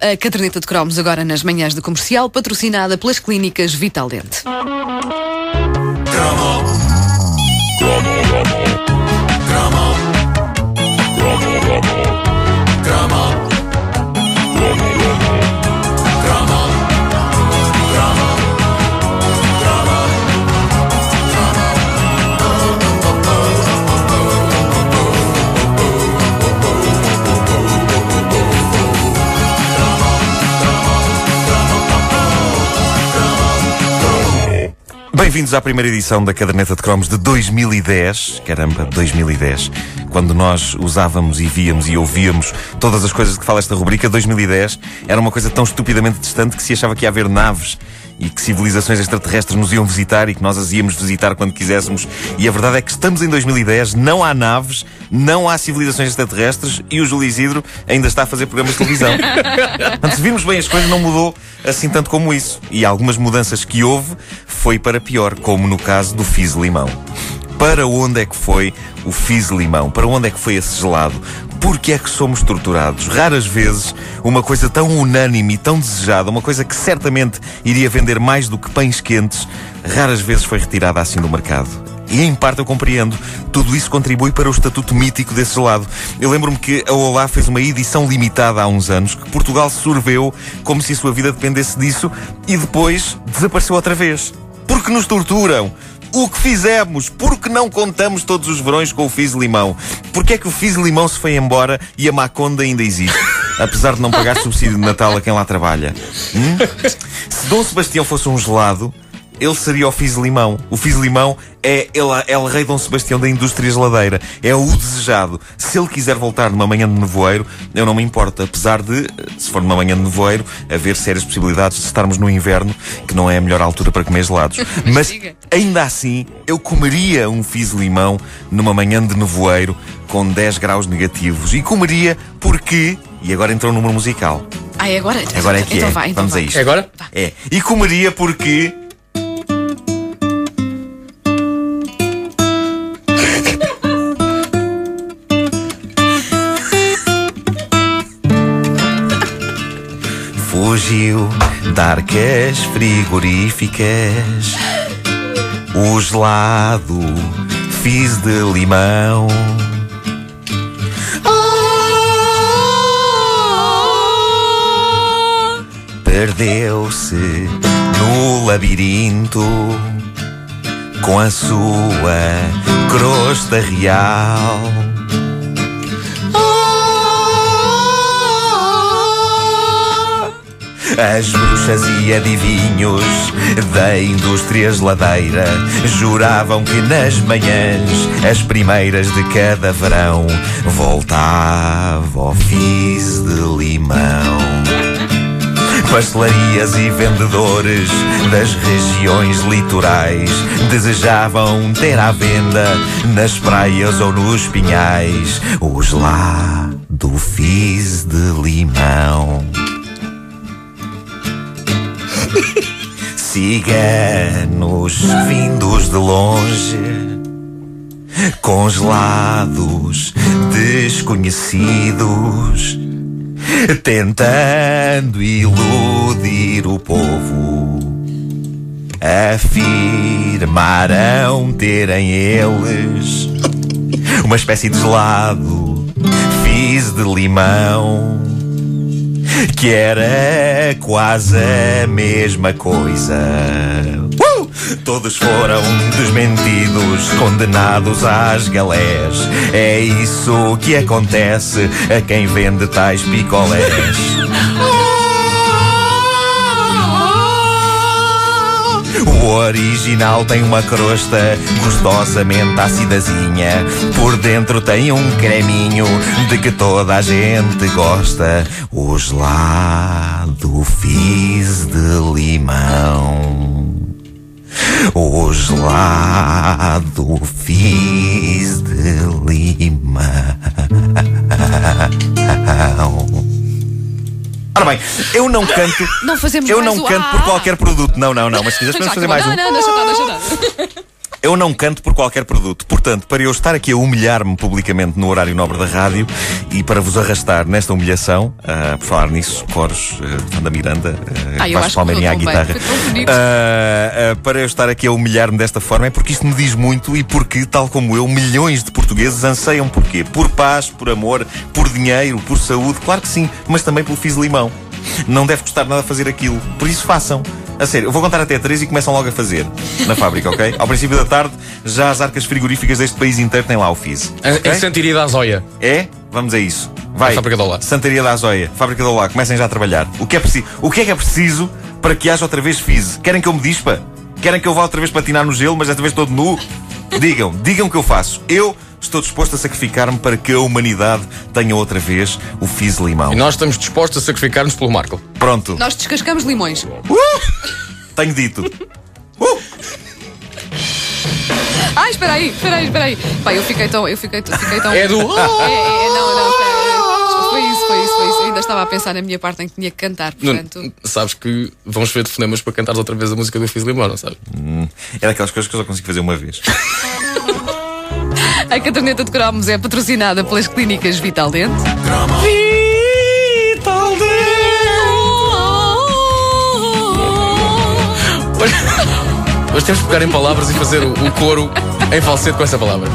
A caderneta de cromos agora nas manhãs do comercial, patrocinada pelas clínicas Vital Dente. Bem-vindos à primeira edição da Caderneta de Cromos de 2010. Caramba, 2010. Quando nós usávamos e víamos e ouvíamos todas as coisas que fala esta rubrica, 2010 era uma coisa tão estupidamente distante que se achava que ia haver naves e que civilizações extraterrestres nos iam visitar e que nós as íamos visitar quando quiséssemos. E a verdade é que estamos em 2010, não há naves, não há civilizações extraterrestres e o Júlio Isidro ainda está a fazer programas de televisão. Portanto, se virmos bem as coisas, não mudou assim tanto como isso. E algumas mudanças que houve foi para pior, como no caso do Fizz Limão. Para onde é que foi o Fizz Limão? Para onde é que foi esse gelado? Porque é que somos torturados? Raras vezes uma coisa tão unânime e tão desejada, uma coisa que certamente iria vender mais do que pães quentes, raras vezes foi retirada assim do mercado. E em parte eu compreendo. Tudo isso contribui para o estatuto mítico desse gelado. Eu lembro-me que a Olá fez uma edição limitada há uns anos que Portugal sorveu como se a sua vida dependesse disso e depois desapareceu outra vez. Porque nos torturam. O que fizemos? Porque não contamos todos os verões com o Fiz Limão? Porque é que o Fiz Limão se foi embora e a Maconda ainda existe? Apesar de não pagar subsídio de Natal a quem lá trabalha. Hum? Se Dom Sebastião fosse um gelado, ele seria o Fiz Limão. O Fiz Limão é ele, é o rei Dom Sebastião da indústria geladeira. É o desejado. Se ele quiser voltar numa manhã de nevoeiro, eu não me importo. Apesar de, se for numa manhã de nevoeiro, haver sérias possibilidades de estarmos no inverno, que não é a melhor altura para comer gelados. Mas ainda assim, eu comeria um Fiz Limão numa manhã de nevoeiro com 10 graus negativos. E comeria porque. E agora entrou o número musical. Ah, é agora? Agora é que então é. Vai, então Vamos vai. a isto. É agora? É. E comeria porque. Fugiu arcas frigoríficas O gelado fiz de limão Perdeu-se no labirinto com a sua crosta real. As bruxas e adivinhos da indústria geladeira juravam que nas manhãs, as primeiras de cada verão, voltava o fiz de limão. Pastelarias e vendedores das regiões litorais desejavam ter à venda nas praias ou nos pinhais o gelado fiz de limão. Ciganos vindos de longe, congelados, desconhecidos tentando iludir o povo. Afirmaram terem eles uma espécie de gelado, fiz de limão, que era quase a mesma coisa. Uh! Todos foram desmentidos, condenados às galés. É isso que acontece a quem vende tais picolés. O original tem uma crosta gostosamente acidazinha. Por dentro tem um creminho de que toda a gente gosta. O gelado fiz de limão. O gelado fiz de limão. Ora bem, eu não canto. Não fazemos Eu mais não o canto ah, por qualquer produto. Não, não, não. Mas se quiseres, Já podemos fazer mais um. Não, não, deixa estar, deixa estar. Eu não canto por qualquer produto. Portanto, para eu estar aqui a humilhar-me publicamente no horário nobre da rádio e para vos arrastar nesta humilhação, uh, por falar nisso, coros, uh, Fanda Miranda, uh, ah, Vasco Palmeirinha à guitarra. Uh, uh, para eu estar aqui a humilhar-me desta forma é porque isto me diz muito e porque, tal como eu, milhões de portugueses anseiam por quê? Por paz, por amor, por dinheiro, por saúde, claro que sim, mas também pelo fiz limão. Não deve custar nada fazer aquilo. Por isso façam. A sério, eu vou contar até três e começam logo a fazer na fábrica, ok? Ao princípio da tarde, já as arcas frigoríficas deste país inteiro têm lá o FIS. Okay? Em Santiria da Azóia. É? Vamos a isso. Vai. A fábrica do Olá. Santaria da Azóia, fábrica do Olá, comecem já a trabalhar. O que é preciso? O que é que é preciso para que haja outra vez FIS? Querem que eu me dispa? Querem que eu vá outra vez patinar no gelo, mas desta vez todo nu? Digam, digam o que eu faço. Eu estou disposto a sacrificar-me para que a humanidade tenha outra vez o Fizz limão. E nós estamos dispostos a sacrificar-nos pelo Marco. Pronto. Nós descascamos limões. Uh! Tenho dito. Uh! Ai, espera aí, espera aí, espera aí. Pai, eu fiquei tão. Eu fiquei, fiquei tão. É do. É, é, é, não, não, espera aí. Foi isso, foi isso, foi isso. Eu ainda estava a pensar na minha parte em que tinha que cantar, portanto. Não, sabes que vamos ver telefonemas para cantares outra vez a música do Fiz Limão, não sabes? Hum, é daquelas coisas que eu só consigo fazer uma vez. a caderneta de cromos é patrocinada pelas clínicas Vital Dente. Vital Dente! Hoje temos que pegar em palavras e fazer o, o coro em falsete com essa palavra.